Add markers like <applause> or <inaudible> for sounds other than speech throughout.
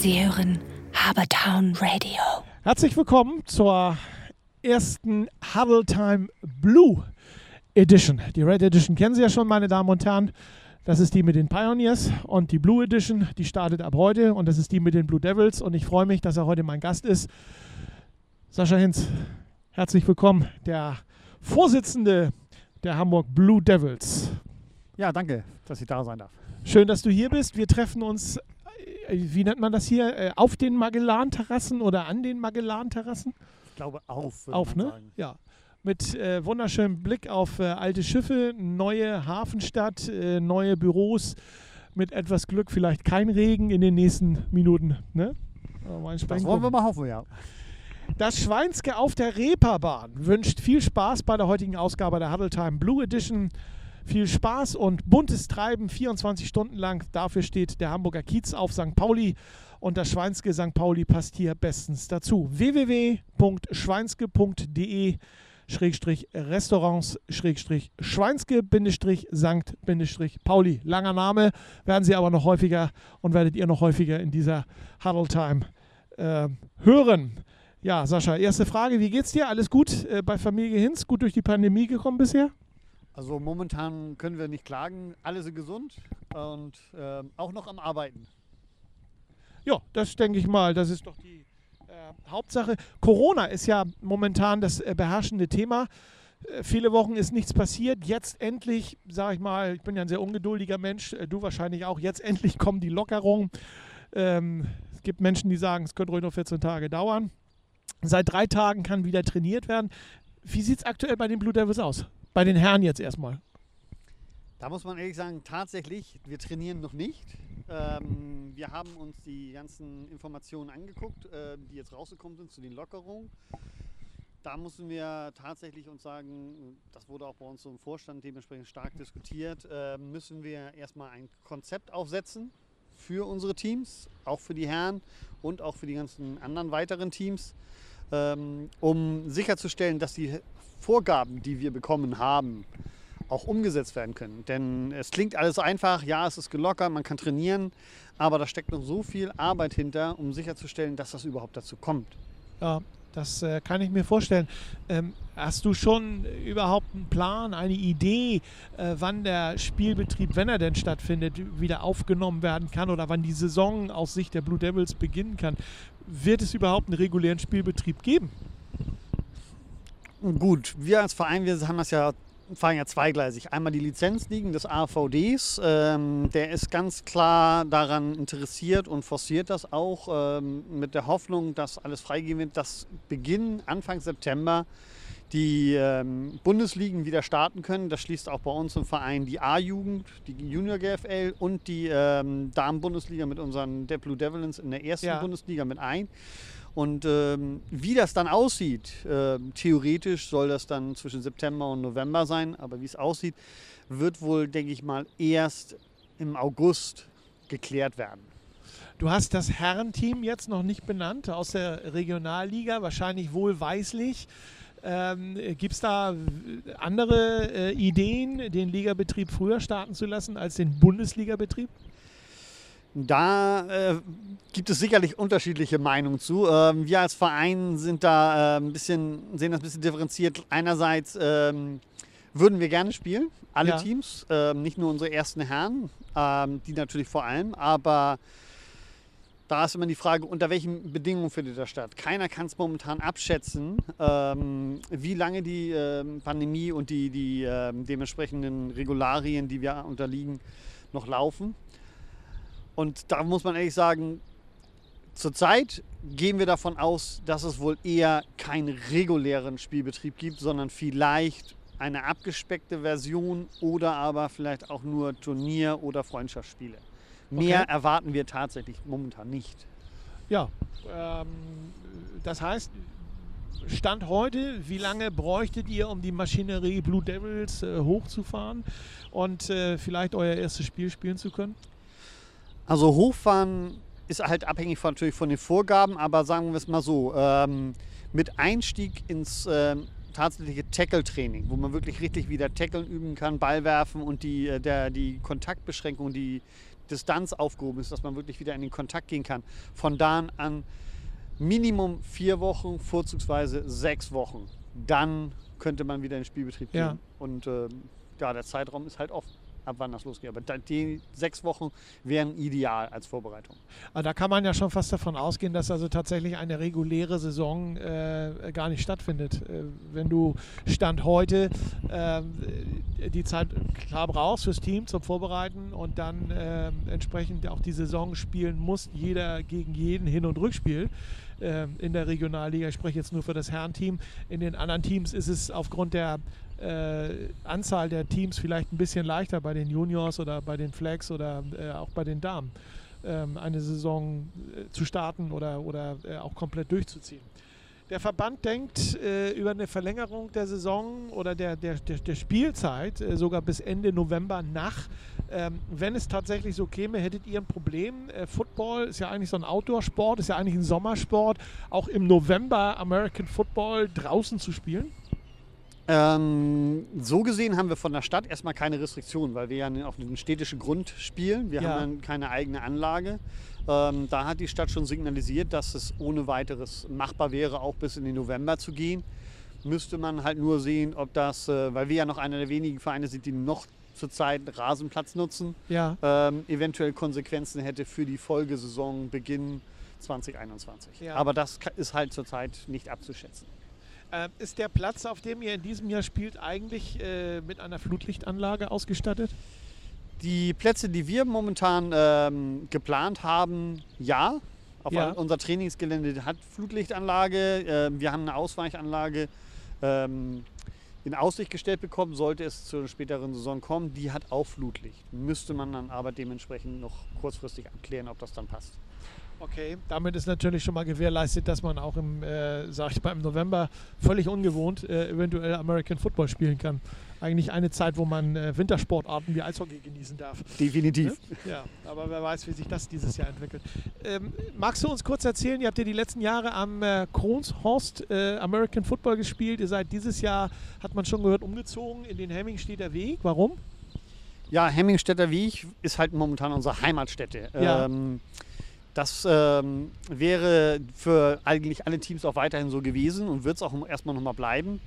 Sie hören Habertown Radio. Herzlich willkommen zur ersten Huddle Time Blue Edition. Die Red Edition kennen Sie ja schon, meine Damen und Herren. Das ist die mit den Pioneers und die Blue Edition, die startet ab heute und das ist die mit den Blue Devils und ich freue mich, dass er heute mein Gast ist. Sascha Hinz, herzlich willkommen, der Vorsitzende der Hamburg Blue Devils. Ja, danke, dass ich da sein darf. Schön, dass du hier bist. Wir treffen uns, wie nennt man das hier, äh, auf den Magellan-Terrassen oder an den Magellan-Terrassen? Ich glaube auf. Auf, ne? sagen. Ja. Mit äh, wunderschönem Blick auf äh, alte Schiffe, neue Hafenstadt, äh, neue Büros. Mit etwas Glück vielleicht kein Regen in den nächsten Minuten. Ne? Mal Das wollen wir mal hoffen, ja. Das Schweinske auf der Reeperbahn wünscht viel Spaß bei der heutigen Ausgabe der Huddle Time Blue Edition. Viel Spaß und buntes Treiben 24 Stunden lang. Dafür steht der Hamburger Kiez auf St. Pauli und das Schweinske St. Pauli passt hier bestens dazu. www.schweinske.de Schrägstrich Restaurants Schrägstrich Schweinske Bindestrich Sankt Bindestrich Pauli. Langer Name, werden Sie aber noch häufiger und werdet ihr noch häufiger in dieser Huddle Time äh, hören. Ja, Sascha, erste Frage, wie geht's dir? Alles gut äh, bei Familie Hinz? Gut durch die Pandemie gekommen bisher? Also momentan können wir nicht klagen. Alle sind gesund und ähm, auch noch am Arbeiten. Ja, das denke ich mal. Das ist doch die äh, Hauptsache. Corona ist ja momentan das äh, beherrschende Thema. Äh, viele Wochen ist nichts passiert. Jetzt endlich, sage ich mal, ich bin ja ein sehr ungeduldiger Mensch, äh, du wahrscheinlich auch. Jetzt endlich kommen die Lockerungen. Ähm, es gibt Menschen, die sagen, es könnte ruhig noch 14 Tage dauern. Seit drei Tagen kann wieder trainiert werden. Wie sieht es aktuell bei den Blue Devils aus? Bei den Herren jetzt erstmal. Da muss man ehrlich sagen, tatsächlich, wir trainieren noch nicht. Ähm, wir haben uns die ganzen Informationen angeguckt, äh, die jetzt rausgekommen sind zu den Lockerungen. Da müssen wir tatsächlich uns sagen, das wurde auch bei uns im Vorstand dementsprechend stark diskutiert, äh, müssen wir erstmal ein Konzept aufsetzen für unsere Teams, auch für die Herren und auch für die ganzen anderen weiteren Teams, um sicherzustellen, dass die Vorgaben, die wir bekommen haben, auch umgesetzt werden können. Denn es klingt alles einfach, ja, es ist gelockert, man kann trainieren, aber da steckt noch so viel Arbeit hinter, um sicherzustellen, dass das überhaupt dazu kommt. Ja, das äh, kann ich mir vorstellen. Ähm, hast du schon überhaupt einen Plan, eine Idee, äh, wann der Spielbetrieb, wenn er denn stattfindet, wieder aufgenommen werden kann oder wann die Saison aus Sicht der Blue Devils beginnen kann? Wird es überhaupt einen regulären Spielbetrieb geben? Gut, wir als Verein, wir haben das ja, fahren ja zweigleisig. Einmal die Lizenzligen des AVDs, ähm, der ist ganz klar daran interessiert und forciert das auch ähm, mit der Hoffnung, dass alles freigegeben wird, dass Beginn Anfang September die ähm, Bundesligen wieder starten können. Das schließt auch bei uns im Verein die A-Jugend, die Junior GFL und die ähm, Damen-Bundesliga mit unseren Blue Devils in der ersten Ja. Bundesliga mit ein. Und ähm, wie das dann aussieht, ähm, theoretisch soll das dann zwischen September und November sein, aber wie es aussieht, wird wohl, denke ich mal, erst im August geklärt werden. Du hast das Herrenteam jetzt noch nicht benannt aus der Regionalliga, wahrscheinlich wohlweislich. Ähm, Gibt es da äh, andere äh, Ideen, den Ligabetrieb früher starten zu lassen als den Bundesligabetrieb? Da äh, gibt es sicherlich unterschiedliche Meinungen zu. Ähm, wir als Verein sind da äh, ein bisschen, sehen das ein bisschen differenziert. Einerseits ähm, würden wir gerne spielen, alle Ja. Teams, ähm, nicht nur unsere ersten Herren, ähm, die natürlich vor allem, aber da ist immer die Frage, unter welchen Bedingungen findet das statt. Keiner kann es momentan abschätzen, ähm, wie lange die ähm, Pandemie und die, die ähm, dementsprechenden Regularien, die wir unterliegen, noch laufen. Und da muss man ehrlich sagen, zurzeit gehen wir davon aus, dass es wohl eher keinen regulären Spielbetrieb gibt, sondern vielleicht eine abgespeckte Version oder aber vielleicht auch nur Turnier- oder Freundschaftsspiele. Mehr Okay. erwarten wir tatsächlich momentan nicht. Ja, ähm, das heißt, Stand heute, wie lange bräuchtet ihr, um die Maschinerie Blue Devils äh, hochzufahren und äh, vielleicht euer erstes Spiel spielen zu können? Also hochfahren ist halt abhängig von, natürlich von den Vorgaben, aber sagen wir es mal so, ähm, mit Einstieg ins ähm, tatsächliche Tackle-Training, wo man wirklich richtig wieder Tackeln üben kann, Ball werfen und die, äh, der, die Kontaktbeschränkung, die Distanz aufgehoben ist, dass man wirklich wieder in den Kontakt gehen kann. Von da an Minimum vier Wochen, vorzugsweise sechs Wochen. Dann könnte man wieder in den Spielbetrieb gehen. Ja. Und ähm, ja, der Zeitraum ist halt offen, ab wann das losgeht. Aber die sechs Wochen wären ideal als Vorbereitung. Aber da kann man ja schon fast davon ausgehen, dass also tatsächlich eine reguläre Saison äh, gar nicht stattfindet. Äh, wenn du Stand heute ähm, die Zeit klar brauchst fürs Team zum Vorbereiten und dann ähm, entsprechend auch die Saison spielen musst, jeder gegen jeden Hin- und Rückspiel ähm, in der Regionalliga. Ich spreche jetzt nur für das Herrenteam. In den anderen Teams ist es aufgrund der äh, Anzahl der Teams vielleicht ein bisschen leichter bei den Juniors oder bei den Flags oder äh, auch bei den Damen ähm, eine Saison äh, zu starten oder, oder äh, auch komplett durchzuziehen. Der Verband denkt äh, über eine Verlängerung der Saison oder der, der, der, der Spielzeit äh, sogar bis Ende November nach. Ähm, wenn es tatsächlich so käme, hättet ihr ein Problem. Football ist ja eigentlich so ein Outdoor-Sport, ist ja eigentlich ein Sommersport, auch im November American Football draußen zu spielen. Ähm, so gesehen haben wir von der Stadt erstmal keine Restriktionen, weil wir ja auf einem städtischen Grund spielen. Wir Ja. haben dann keine eigene Anlage. Ähm, da hat die Stadt schon signalisiert, dass es ohne weiteres machbar wäre, auch bis in den November zu gehen. Müsste man halt nur sehen, ob das, äh, weil wir ja noch einer der wenigen Vereine sind, die noch zurzeit Rasenplatz nutzen, Ja. ähm, eventuell Konsequenzen hätte für die Folgesaison Beginn 2021. Ja. Aber das ist halt zurzeit nicht abzuschätzen. Äh, ist der Platz, auf dem ihr in diesem Jahr spielt, eigentlich äh, mit einer Flutlichtanlage ausgestattet? Die Plätze, die wir momentan ähm, geplant haben, ja. Auf Ja. Unser Trainingsgelände hat Flutlichtanlage. Ähm, wir haben eine Ausweichanlage ähm, in Aussicht gestellt bekommen, sollte es zur späteren Saison kommen. Die hat auch Flutlicht. Müsste man dann aber dementsprechend noch kurzfristig abklären, ob das dann passt. Okay, damit ist natürlich schon mal gewährleistet, dass man auch im, äh, sag ich mal, im November völlig ungewohnt äh, eventuell American Football spielen kann. Eigentlich eine Zeit, wo man äh, Wintersportarten wie Eishockey genießen darf. Definitiv. Ja, aber wer weiß, wie sich das dieses Jahr entwickelt. Ähm, magst du uns kurz erzählen, ihr habt ja die letzten Jahre am äh, Kronshorst äh, American Football gespielt. Ihr seid dieses Jahr, hat man schon gehört, umgezogen in den Hemmingstedter Weg. Warum? Ja, Hemmingstädter Weg ist halt momentan unsere Heimatstätte. Ja. Ähm, das ähm, wäre für eigentlich alle Teams auch weiterhin so gewesen und wird es auch erstmal nochmal bleiben.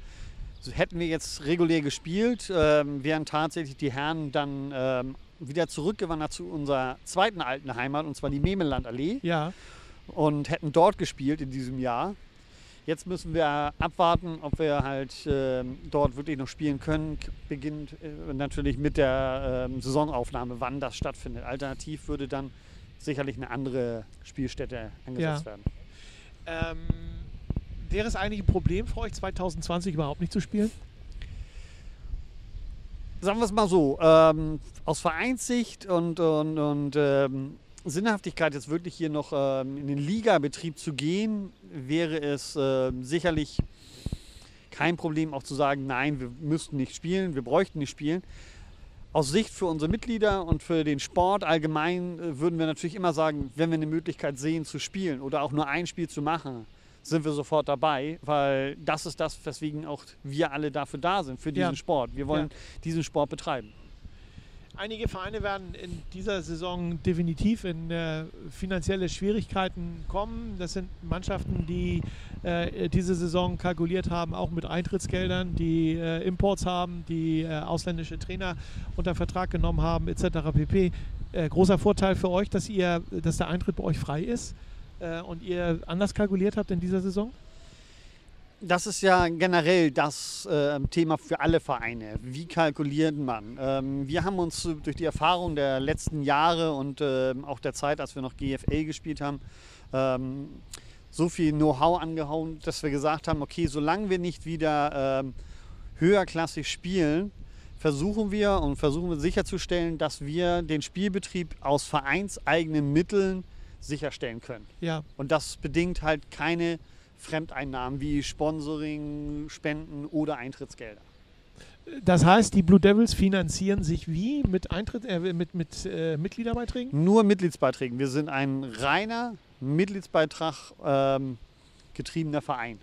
So hätten wir jetzt regulär gespielt, ähm, wären tatsächlich die Herren dann ähm, wieder zurückgewandert zu unserer zweiten alten Heimat, und zwar die Memelandallee, Ja, und hätten dort gespielt in diesem Jahr. Jetzt müssen wir abwarten, ob wir halt ähm, dort wirklich noch spielen können. Beginnt äh, natürlich mit der ähm, Saisonaufnahme, wann das stattfindet. Alternativ würde dann sicherlich eine andere Spielstätte angesetzt Ja. werden. ähm, wäre es eigentlich ein Problem für euch 2020 überhaupt nicht zu spielen? Sagen wir es mal so, ähm, aus Vereinssicht und, und, und ähm, Sinnhaftigkeit jetzt wirklich hier noch ähm, in den Ligabetrieb zu gehen, wäre es ähm, sicherlich kein Problem auch zu sagen, nein, wir müssten nicht spielen, wir bräuchten nicht spielen. Aus Sicht für unsere Mitglieder und für den Sport allgemein äh, würden wir natürlich immer sagen, wenn wir eine Möglichkeit sehen zu spielen oder auch nur ein Spiel zu machen, sind wir sofort dabei, weil das ist das, weswegen auch wir alle dafür da sind, für diesen Ja. Sport. Wir wollen diesen Sport betreiben. Einige Vereine werden in dieser Saison definitiv in äh, finanzielle Schwierigkeiten kommen. Das sind Mannschaften, die äh, diese Saison kalkuliert haben, auch mit Eintrittsgeldern, die äh, Imports haben, die äh, ausländische Trainer unter Vertrag genommen haben, etc. pp. Äh, großer Vorteil für euch, dass, ihr, dass der Eintritt bei euch frei ist äh, und ihr anders kalkuliert habt in dieser Saison? Das ist ja generell das äh, Thema für alle Vereine. Wie kalkuliert man? Ähm, wir haben uns äh, durch die Erfahrung der letzten Jahre und ähm, auch der Zeit, als wir noch GFL gespielt haben, ähm, so viel Know-how angehauen, dass wir gesagt haben, okay, solange wir nicht wieder ähm, höherklassig spielen, versuchen wir und versuchen wir sicherzustellen, dass wir den Spielbetrieb aus vereinseigenen Mitteln sicherstellen können. Ja, Und das bedingt halt keine Fremdeinnahmen wie Sponsoring, Spenden oder Eintrittsgelder. das heißt, die Blue Devils finanzieren sich wie mit, Eintritt, äh, mit, mit äh, Mitgliederbeiträgen? Nur Mitgliedsbeiträgen. Wir sind ein reiner Mitgliedsbeitrag ähm, getriebener Verein.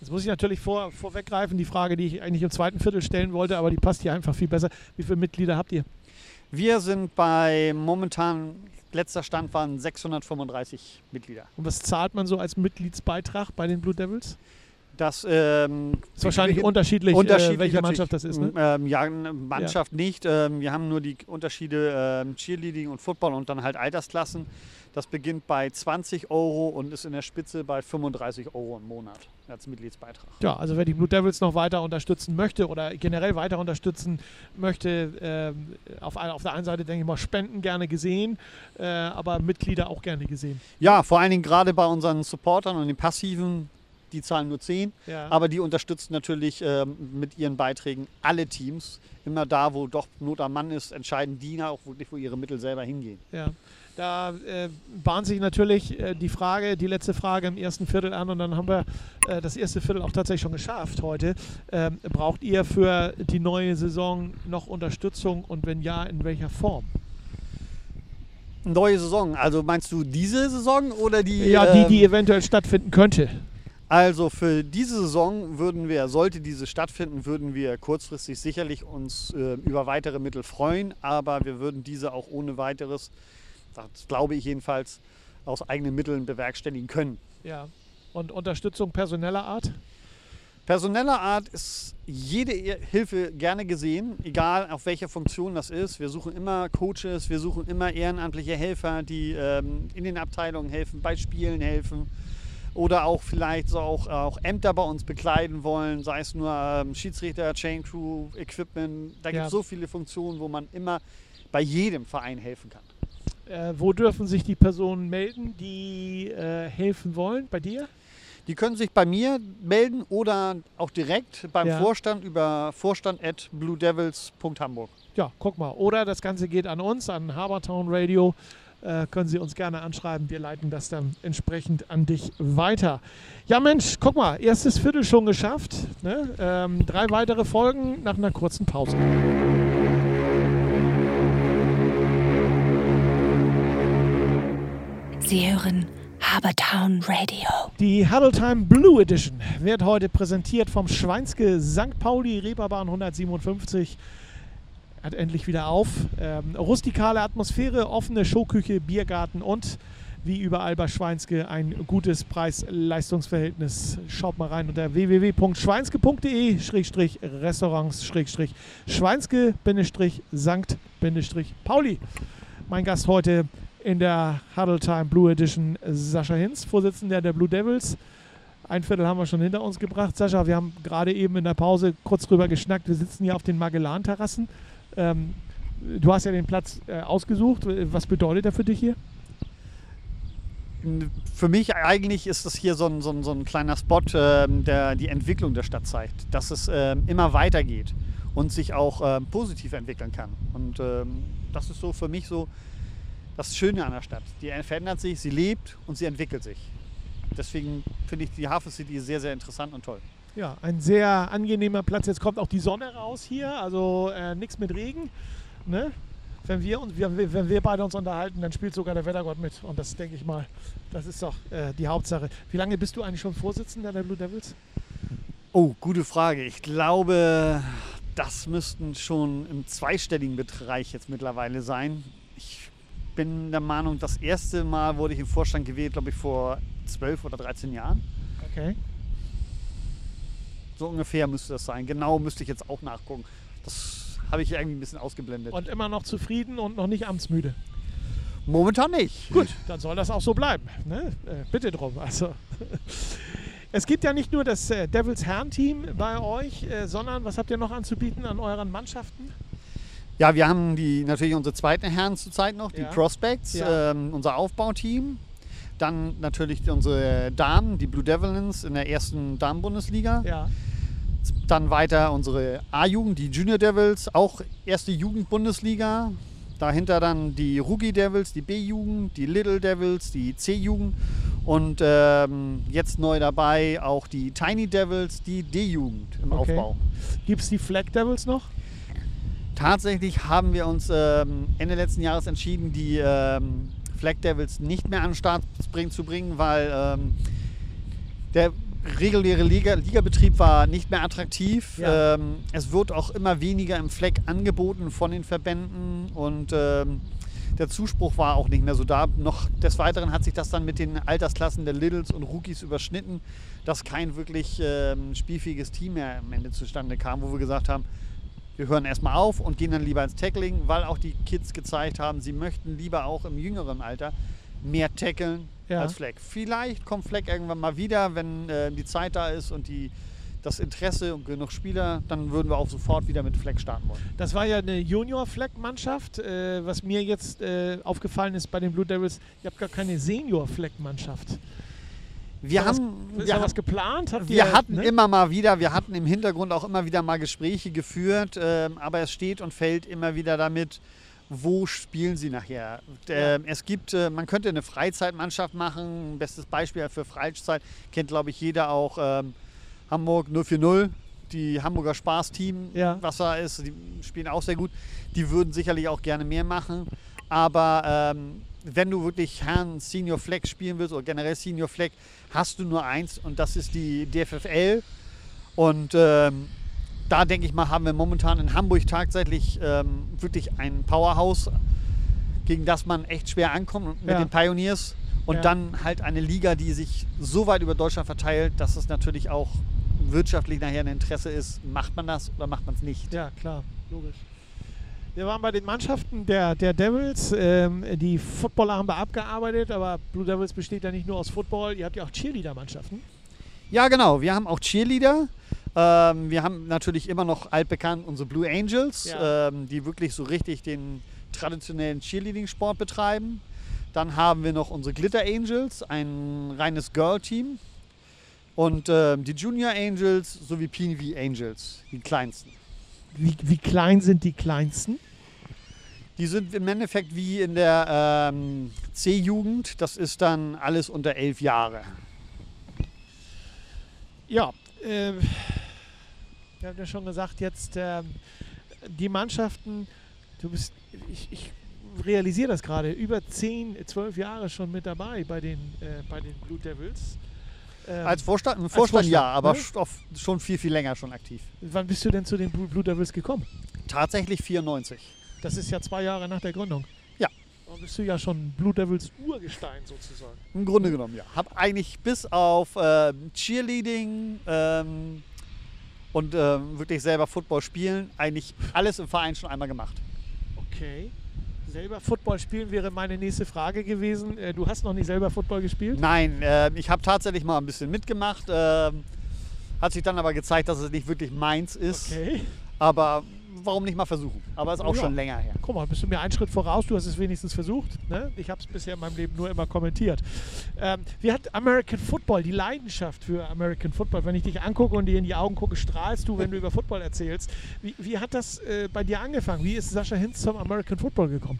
Jetzt muss ich natürlich vor, vorweggreifen, die Frage, die ich eigentlich im zweiten Viertel stellen wollte, aber die passt hier einfach viel besser. Wie viele Mitglieder habt ihr? Wir sind bei momentan, letzter Stand waren 635 Mitglieder. Und was zahlt man so als Mitgliedsbeitrag bei den Blue Devils? Das ähm, Ist wahrscheinlich unterschiedlich, unterschiedlich äh, welche natürlich. Mannschaft das ist. Ne? Ähm, ja, Mannschaft nicht. Ähm, wir haben nur die Unterschiede ähm, Cheerleading und Football und dann halt Altersklassen. Das beginnt bei 20 Euro und ist in der Spitze bei 35 Euro im Monat als Mitgliedsbeitrag. Ja, also wer die Blue Devils noch weiter unterstützen möchte oder generell weiter unterstützen möchte, ähm, auf, auf der einen Seite denke ich mal Spenden gerne gesehen, äh, aber Mitglieder auch gerne gesehen. Ja, vor allen Dingen gerade bei unseren Supportern und den Passiven, die zahlen nur 10, Ja. aber die unterstützen natürlich ähm, mit ihren Beiträgen alle Teams. Immer da, wo doch Not am Mann ist, entscheiden die auch wirklich, wo ihre Mittel selber hingehen. Ja. Da äh, bahnt sich natürlich äh, die Frage, die letzte Frage im ersten Viertel an und dann haben wir äh, das erste Viertel auch tatsächlich schon geschafft heute. Ähm, braucht ihr für die neue Saison noch Unterstützung und wenn ja, in welcher Form? Neue Saison, also meinst du diese Saison oder die? Ja, die, ähm, die eventuell stattfinden könnte. Also für diese Saison würden wir, sollte diese stattfinden, würden wir kurzfristig sicherlich uns äh, über weitere Mittel freuen, aber wir würden diese auch ohne weiteres, das glaube ich jedenfalls, aus eigenen Mitteln bewerkstelligen können. Ja. Und Unterstützung personeller Art? Personeller Art ist jede Hilfe gerne gesehen, egal auf welcher Funktion das ist. Wir suchen immer Coaches, wir suchen immer ehrenamtliche Helfer, die ähm, in den Abteilungen helfen, bei Spielen helfen oder auch vielleicht so auch, auch Ämter bei uns bekleiden wollen, sei es nur ähm, Schiedsrichter, Chain Crew, Equipment. Da gibt Ja. es so viele Funktionen, wo man immer bei jedem Verein helfen kann. Äh, wo dürfen sich die Personen melden, die äh, helfen wollen? Bei dir? Die können sich bei mir melden oder auch direkt beim Ja. Vorstand über vorstand.bluedevils.hamburg. Ja, guck mal. Oder das Ganze geht an uns, an Habertown Radio. Äh, können Sie uns gerne anschreiben. Wir leiten das dann entsprechend an dich weiter. Ja, Mensch, guck mal. Erstes Viertel schon geschafft. Ne? Ähm, drei weitere Folgen nach einer kurzen Pause. Sie hören Habertown Radio. Die Huddle Time Blue Edition wird heute präsentiert vom Schweinske St. Pauli Reeperbahn 157. Hat endlich wieder auf. Ähm, rustikale Atmosphäre, offene Showküche, Biergarten und wie überall bei Schweinske ein gutes Preis-Leistungsverhältnis. Schaut mal rein unter www.schweinske.de-schweinske-St. Pauli. Mein Gast heute in der Huddle Time Blue Edition Sascha Hinz, Vorsitzender der Blue Devils. Ein Viertel haben wir schon hinter uns gebracht. Sascha, wir haben gerade eben in der Pause kurz drüber geschnackt. Wir sitzen hier auf den Magellan-Terrassen. Ähm, du hast ja den Platz äh, ausgesucht. Was bedeutet er für dich hier? Für mich eigentlich ist das hier so ein, so ein, so ein kleiner Spot, ähm, der die Entwicklung der Stadt zeigt, dass es ähm, immer weitergeht und sich auch ähm, positiv entwickeln kann. Und ähm, das ist so für mich so das Schöne an der Stadt. Die verändert sich, sie lebt und sie entwickelt sich. Deswegen finde ich die Hafen City sehr, sehr interessant und toll. Ja, ein sehr angenehmer Platz. Jetzt kommt auch die Sonne raus hier, also äh, nichts mit Regen. Ne? Wenn, wir uns, wenn, wir, beide uns unterhalten, dann spielt sogar der Wettergott mit. Und das denke ich mal, das ist doch äh, die Hauptsache. Wie lange bist du eigentlich schon Vorsitzender der Blue Devils? Oh, gute Frage. Ich glaube, das müssten schon im zweistelligen Bereich jetzt mittlerweile sein. Ich bin der Meinung, das erste Mal wurde ich im Vorstand gewählt, glaube ich, vor 12 oder 13 Jahren. Okay. So ungefähr müsste das sein. Genau müsste ich jetzt auch nachgucken. Das habe ich irgendwie ein bisschen ausgeblendet. Und immer noch zufrieden und noch nicht amtsmüde. Momentan nicht. Gut, dann soll das auch so bleiben. Ne? Äh, bitte drum. Also. Es gibt ja nicht nur das äh, Devils Herrenteam bei euch, äh, sondern was habt ihr noch anzubieten an euren Mannschaften? Ja, wir haben die natürlich unsere zweiten Herren zurzeit noch, die Ja. Prospects, Ja. ähm, unser Aufbauteam. Dann natürlich unsere Damen, die Blue Devils in der ersten Damen-Bundesliga. Ja. Dann weiter unsere A-Jugend, die Junior Devils, auch erste Jugend-Bundesliga. Dahinter dann die Rookie Devils, die B-Jugend, die Little Devils, die C-Jugend und ähm, jetzt neu dabei auch die Tiny Devils, die D-Jugend im Okay. Aufbau. Gibt es die Flag Devils noch? Tatsächlich haben wir uns ähm, Ende letzten Jahres entschieden, die ähm, Flag Devils nicht mehr an den Start zu bringen, weil ähm, der reguläre Liga, Ligabetrieb war nicht mehr attraktiv. Ja. Ähm, es wird auch immer weniger im Fleck angeboten von den Verbänden und ähm, der Zuspruch war auch nicht mehr so da. Noch des Weiteren hat sich das dann mit den Altersklassen der Littles und Rookies überschnitten, dass kein wirklich ähm, spielfähiges Team mehr am Ende zustande kam, wo wir gesagt haben, wir hören erstmal auf und gehen dann lieber ins Tackling, weil auch die Kids gezeigt haben, sie möchten lieber auch im jüngeren Alter mehr tackeln Ja. als Fleck. Vielleicht kommt Fleck irgendwann mal wieder, wenn äh, die Zeit da ist und die, das Interesse und genug Spieler, dann würden wir auch sofort wieder mit Fleck starten wollen. Das war ja eine Junior-Fleck-Mannschaft. Äh, was mir jetzt äh, aufgefallen ist bei den Blue Devils, ihr habt gar keine Senior-Fleck-Mannschaft. Wir Ist haben, was, ist wir, was geplant? Habt wir ihr, hatten ne? immer mal wieder, wir hatten im Hintergrund auch immer wieder mal Gespräche geführt, ähm, aber es steht und fällt immer wieder damit, wo spielen sie nachher. Ähm, Es gibt, äh, man könnte eine Freizeitmannschaft machen. Ein bestes Beispiel für Freizeit kennt, glaube ich, jeder auch ähm, Hamburg 040, die Hamburger Spaßteam, Ja. was da ist. Die spielen auch sehr gut. Die würden sicherlich auch gerne mehr machen. Aber ähm, wenn du wirklich Herrn Senior Flag spielen willst oder generell Senior Flag, hast du nur eins und das ist die DFFL. Und ähm, da denke ich mal, haben wir momentan in Hamburg tatsächlich ähm, wirklich ein Powerhouse, gegen das man echt schwer ankommt mit Ja. den Pioneers. Und Ja. dann halt eine Liga, die sich so weit über Deutschland verteilt, dass es natürlich auch wirtschaftlich nachher ein Interesse ist, macht man das oder macht man es nicht. Ja, klar, logisch. Wir waren bei den Mannschaften der, der Devils. Ähm, die Footballer haben wir abgearbeitet, aber Blue Devils besteht ja nicht nur aus Football. Ihr habt ja auch Cheerleader-Mannschaften. Ja, genau. Wir haben auch Cheerleader. Ähm, wir haben natürlich immer noch altbekannt unsere Blue Angels, Ja. ähm, die wirklich so richtig den traditionellen Cheerleading-Sport betreiben. Dann haben wir noch unsere Glitter Angels, ein reines Girl-Team. Und ähm, die Junior Angels sowie Peewee Angels, die kleinsten. Wie, wie klein sind die kleinsten? Die sind im Endeffekt wie in der ähm, C-Jugend. Das ist dann alles unter elf Jahre. Ja, äh, wir haben ja schon gesagt, jetzt ähm, die Mannschaften, du bist, ich, ich realisiere das gerade, über 10, 12 Jahre schon mit dabei bei den, äh, bei den Blue Devils. Ähm, Als Vorstand, Vorstand, Vorstand, ja, aber ne? schon viel, viel länger schon aktiv. wann bist du denn zu den Blue, Blue Devils gekommen? Tatsächlich 94. Das ist ja zwei Jahre nach der Gründung. Ja. Dann bist du ja schon Blue Devils Urgestein sozusagen. Im Grunde genommen, ja. Habe eigentlich bis auf ähm, Cheerleading ähm, und ähm, wirklich selber Football spielen, eigentlich alles im Verein schon einmal gemacht. Okay. Selber Football spielen wäre meine nächste Frage gewesen. Äh, du hast noch nicht selber Football gespielt? Nein, ähm, ich habe tatsächlich mal ein bisschen mitgemacht. Ähm, hat sich dann aber gezeigt, dass es nicht wirklich meins ist. Okay. Aber warum nicht mal versuchen? Aber ist auch Ja. schon länger her. Guck mal, bist du mir einen Schritt voraus, du hast es wenigstens versucht. Ne? Ich habe es bisher in meinem Leben nur immer kommentiert. Ähm, wie hat American Football, die Leidenschaft für American Football, wenn ich dich angucke und dir in die Augen gucke, strahlst du, wenn du <laughs> über Football erzählst. Wie, wie hat das äh, bei dir angefangen? Wie ist Sascha Hinz zum American Football gekommen?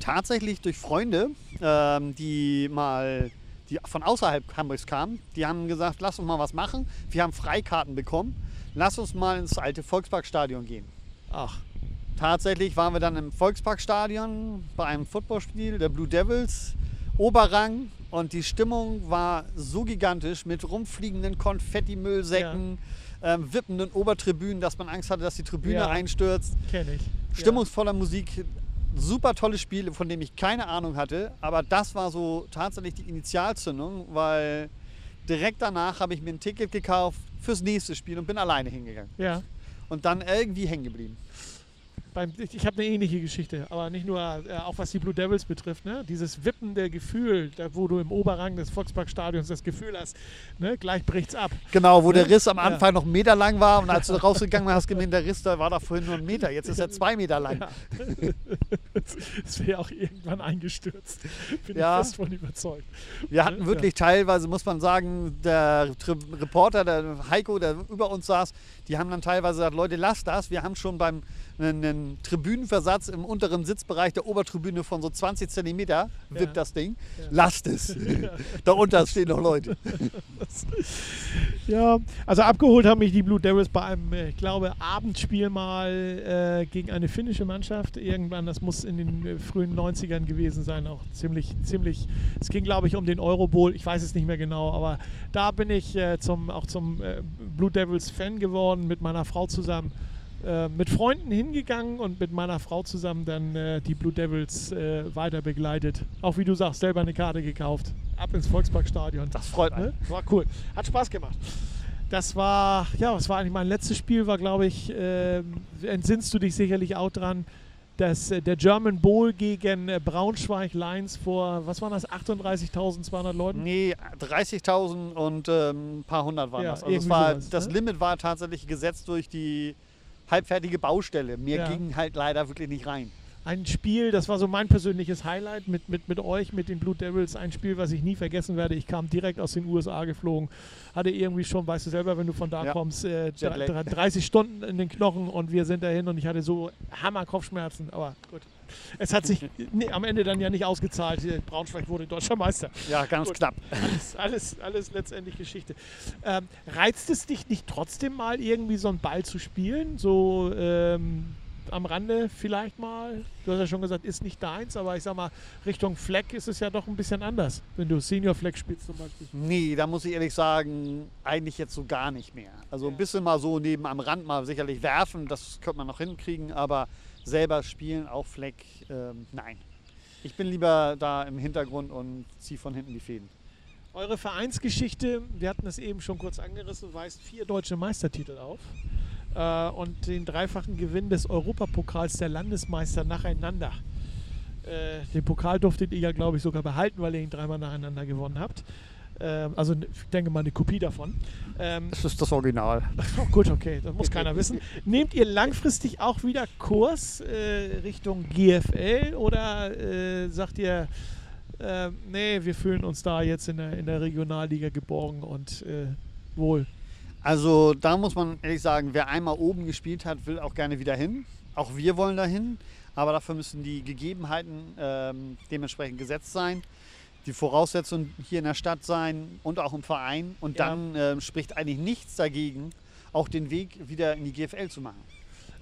tatsächlich durch Freunde, ähm, die mal die von außerhalb Hamburgs kamen. Die haben gesagt, lass uns mal was machen. Wir haben Freikarten bekommen. Lass uns mal ins alte Volksparkstadion gehen. Ach, Tatsächlich waren wir dann im Volksparkstadion bei einem Footballspiel der Blue Devils, Oberrang. Und die Stimmung war so gigantisch mit rumfliegenden Konfettimüllsäcken, ähm, wippenden Obertribünen, dass man Angst hatte, dass die Tribüne Ja. einstürzt. kenne ich. Stimmungsvoller Musik, super tolles Spiel, von dem ich keine Ahnung hatte. Aber das war so tatsächlich die Initialzündung, weil direkt danach habe ich mir ein Ticket gekauft fürs nächste Spiel und bin alleine hingegangen. Ja. Und dann irgendwie hängen geblieben. Beim, ich habe eine ähnliche Geschichte, aber nicht nur, äh, auch was die Blue Devils betrifft. Ne? Dieses wippende Gefühl, da, wo du im Oberrang des Volksparkstadions das Gefühl hast, ne? gleich bricht's ab. Genau, wo der Ne? Riss am Ja. Anfang noch einen Meter lang war und als du rausgegangen hast du gemerkt, der Riss da war da vorhin nur ein Meter. Jetzt ist er zwei Meter lang. Ja. <laughs> Wäre auch irgendwann eingestürzt. Bin Ja. ich fest von überzeugt. Wir hatten Ja. wirklich teilweise, muss man sagen, der Reporter, der Heiko, der über uns saß, die haben dann teilweise gesagt, Leute, lasst das. Wir haben schon beim einen, Tribünenversatz im unteren Sitzbereich der Obertribüne von so 20 Zentimeter, wippt Ja. das Ding. Lasst es. <laughs> Darunter stehen noch Leute. Ja, also abgeholt haben mich die Blue Devils bei einem, äh, ich glaube, Abendspiel mal äh, gegen eine finnische Mannschaft. Irgendwann, das muss in den äh, frühen 90ern gewesen sein, auch ziemlich, ziemlich. Es ging, glaube ich, um den Euro Bowl. Ich weiß es nicht mehr genau, aber da bin ich äh, zum, auch zum äh, Blue Devils Fan geworden mit meiner Frau zusammen. Äh, mit Freunden hingegangen und mit meiner Frau zusammen dann äh, die Blue Devils äh, weiter begleitet. Auch wie du sagst, selber eine Karte gekauft. Ab ins Volksparkstadion. Das freut. Ne? War cool. Hat Spaß gemacht. Das war, ja, was war eigentlich mein letztes Spiel, war glaube ich, ähm, entsinnst du dich sicherlich auch dran, dass äh, der German Bowl gegen äh, Braunschweig Lions vor, was waren das, 38.200 Leuten? Nee, 30.000 und ähm, ein paar hundert waren Ja, das. Also war, sowas, das ne? Limit war tatsächlich gesetzt durch die halbfertige Baustelle. Mehr Ja. ging halt leider wirklich nicht rein. Ein Spiel, das war so mein persönliches Highlight mit, mit, mit euch, mit den Blue Devils. Ein Spiel, was ich nie vergessen werde. Ich kam direkt aus den USA geflogen, hatte irgendwie schon, weißt du selber, wenn du von da Ja. kommst, äh, Jetlag. dr- 30 Stunden in den Knochen und wir sind dahin und ich hatte so Hammer Kopfschmerzen. Aber gut. Es hat sich nee, am Ende dann ja nicht ausgezahlt. Braunschweig wurde deutscher Meister. Ja, ganz Gut. knapp. Alles, alles, alles letztendlich Geschichte. Ähm, reizt es dich nicht trotzdem mal irgendwie so einen Ball zu spielen? So ähm, am Rande vielleicht mal? Du hast ja schon gesagt, ist nicht deins, aber ich sag mal, Richtung Fleck ist es ja doch ein bisschen anders, wenn du Senior Fleck spielst zum Beispiel. Nee, da muss ich ehrlich sagen, eigentlich jetzt so gar nicht mehr. Also ein bisschen mal so neben am Rand mal sicherlich werfen, das könnte man noch hinkriegen, aber selber spielen auf Fleck, ähm, nein. Ich bin lieber da im Hintergrund und ziehe von hinten die Fäden. Eure Vereinsgeschichte, wir hatten es eben schon kurz angerissen, weist vier deutsche Meistertitel auf äh, und den dreifachen Gewinn des Europapokals der Landesmeister nacheinander. Äh, den Pokal durftet ihr ja, glaube ich, sogar behalten, weil ihr ihn dreimal nacheinander gewonnen habt. Ähm, also ich denke mal eine Kopie davon. Ähm, Das ist das Original. <laughs> oh, gut, okay, das muss keiner wissen. <laughs> Nehmt ihr langfristig auch wieder Kurs äh, Richtung GFL oder äh, sagt ihr, äh, nee, wir fühlen uns da jetzt in der, in der Regionalliga geborgen und äh, wohl? Also da muss man ehrlich sagen, wer einmal oben gespielt hat, will auch gerne wieder hin. Auch wir wollen dahin, aber dafür müssen die Gegebenheiten ähm, dementsprechend gesetzt sein. Die Voraussetzungen hier in der Stadt sein und auch im Verein. Und Ja. dann ähm, spricht eigentlich nichts dagegen, auch den Weg wieder in die GFL zu machen.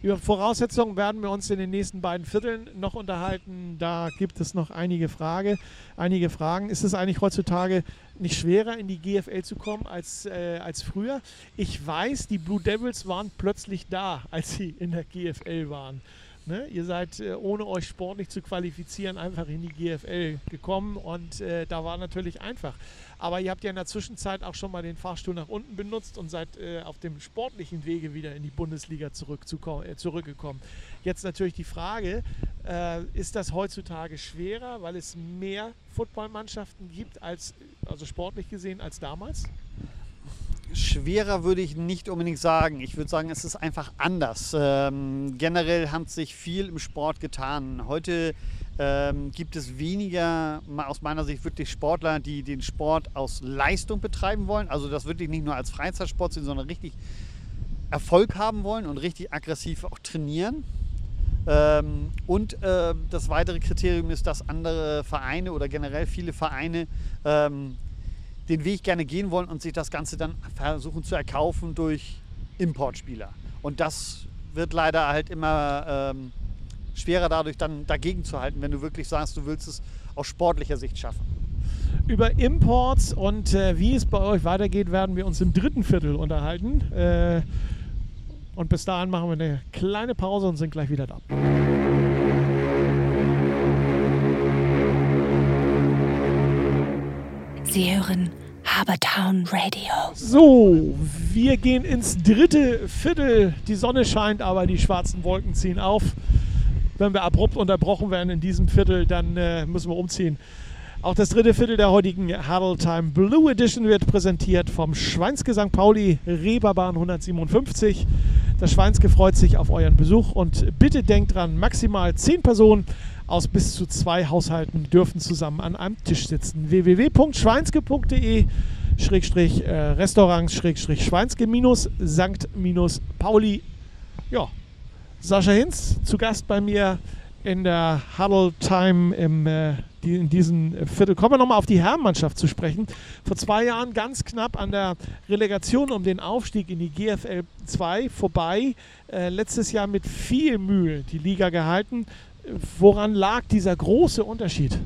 Über Voraussetzungen werden wir uns in den nächsten beiden Vierteln noch unterhalten. Da gibt es noch einige, Frage, einige Fragen. Ist es eigentlich heutzutage nicht schwerer, in die GFL zu kommen als, äh, als früher? Ich weiß, die Blue Devils waren plötzlich da, als sie in der GFL waren. Ne? Ihr seid, äh, ohne euch sportlich zu qualifizieren, einfach in die GFL gekommen und äh, da war natürlich einfach. Aber ihr habt ja in der Zwischenzeit auch schon mal den Fahrstuhl nach unten benutzt und seid äh, auf dem sportlichen Wege wieder in die Bundesliga äh, zurückgekommen. Jetzt natürlich die Frage, äh, ist das heutzutage schwerer, weil es mehr Footballmannschaften gibt, als, also sportlich gesehen, als damals? Schwerer würde ich nicht unbedingt sagen. Ich würde sagen, es ist einfach anders. Ähm, generell hat sich viel im Sport getan. Heute ähm, gibt es weniger, aus meiner Sicht, wirklich Sportler, die den Sport aus Leistung betreiben wollen. Also das wirklich nicht nur als Freizeitsport sehen, sondern richtig Erfolg haben wollen und richtig aggressiv auch trainieren. Ähm, und äh, das weitere Kriterium ist, dass andere Vereine oder generell viele Vereine ähm, den Weg gerne gehen wollen und sich das Ganze dann versuchen zu erkaufen durch Importspieler. Und das wird leider halt immer ähm, schwerer dadurch dann dagegen zu halten, wenn du wirklich sagst, du willst es aus sportlicher Sicht schaffen. Über Imports und äh, wie es bei euch weitergeht, werden wir uns im dritten Viertel unterhalten. Äh, und bis dahin machen wir eine kleine Pause und sind gleich wieder da. Sie hören Habertown Radio. So, wir gehen ins dritte Viertel. Die Sonne scheint, aber die schwarzen Wolken ziehen auf. Wenn wir abrupt unterbrochen werden in diesem Viertel, dann äh, müssen wir umziehen. Auch das dritte Viertel der heutigen Huddle Time Blue Edition wird präsentiert vom Schweinske St. Pauli Reeperbahn 157. Das Schweinske freut sich auf euren Besuch und bitte denkt dran, maximal 10 Personen aus bis zu zwei Haushalten dürfen zusammen an einem Tisch sitzen. www.schweinske.de Schrägstrich äh, Restaurants Schrägstrich Schweinske minus Sankt minus Pauli. Ja, Sascha Hinz, zu Gast bei mir in der Huddle Time im, äh, in diesem Viertel. Kommen wir nochmal auf die Herrenmannschaft zu sprechen. Vor zwei Jahren ganz knapp an der Relegation um den Aufstieg in die GFL 2 vorbei. Äh, letztes Jahr mit viel Mühe die Liga gehalten. Woran lag dieser große Unterschied?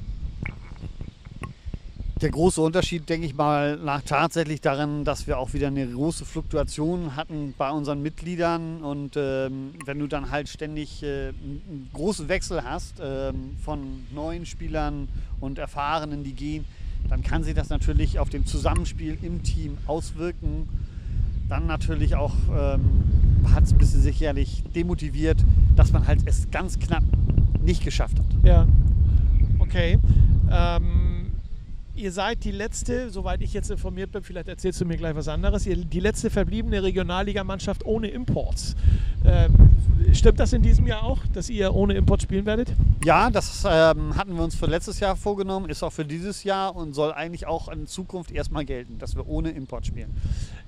Der große Unterschied, denke ich mal, lag tatsächlich darin, dass wir auch wieder eine große Fluktuation hatten bei unseren Mitgliedern. Und ähm, wenn du dann halt ständig äh, einen großen Wechsel hast ähm, von neuen Spielern und Erfahrenen, die gehen, dann kann sich das natürlich auf dem Zusammenspiel im Team auswirken. Dann natürlich auch ähm, hat es ein bisschen sicherlich demotiviert, dass man halt es ganz knapp nicht geschafft hat. Ja, okay. Ähm ihr seid die letzte, soweit ich jetzt informiert bin, vielleicht erzählst du mir gleich was anderes, ihr, die letzte verbliebene Regionalligamannschaft ohne Imports. Ähm, stimmt das in diesem Jahr auch, dass ihr ohne Import spielen werdet? Ja, das ähm, hatten wir uns für letztes Jahr vorgenommen, ist auch für dieses Jahr und soll eigentlich auch in Zukunft erstmal gelten, dass wir ohne Import spielen.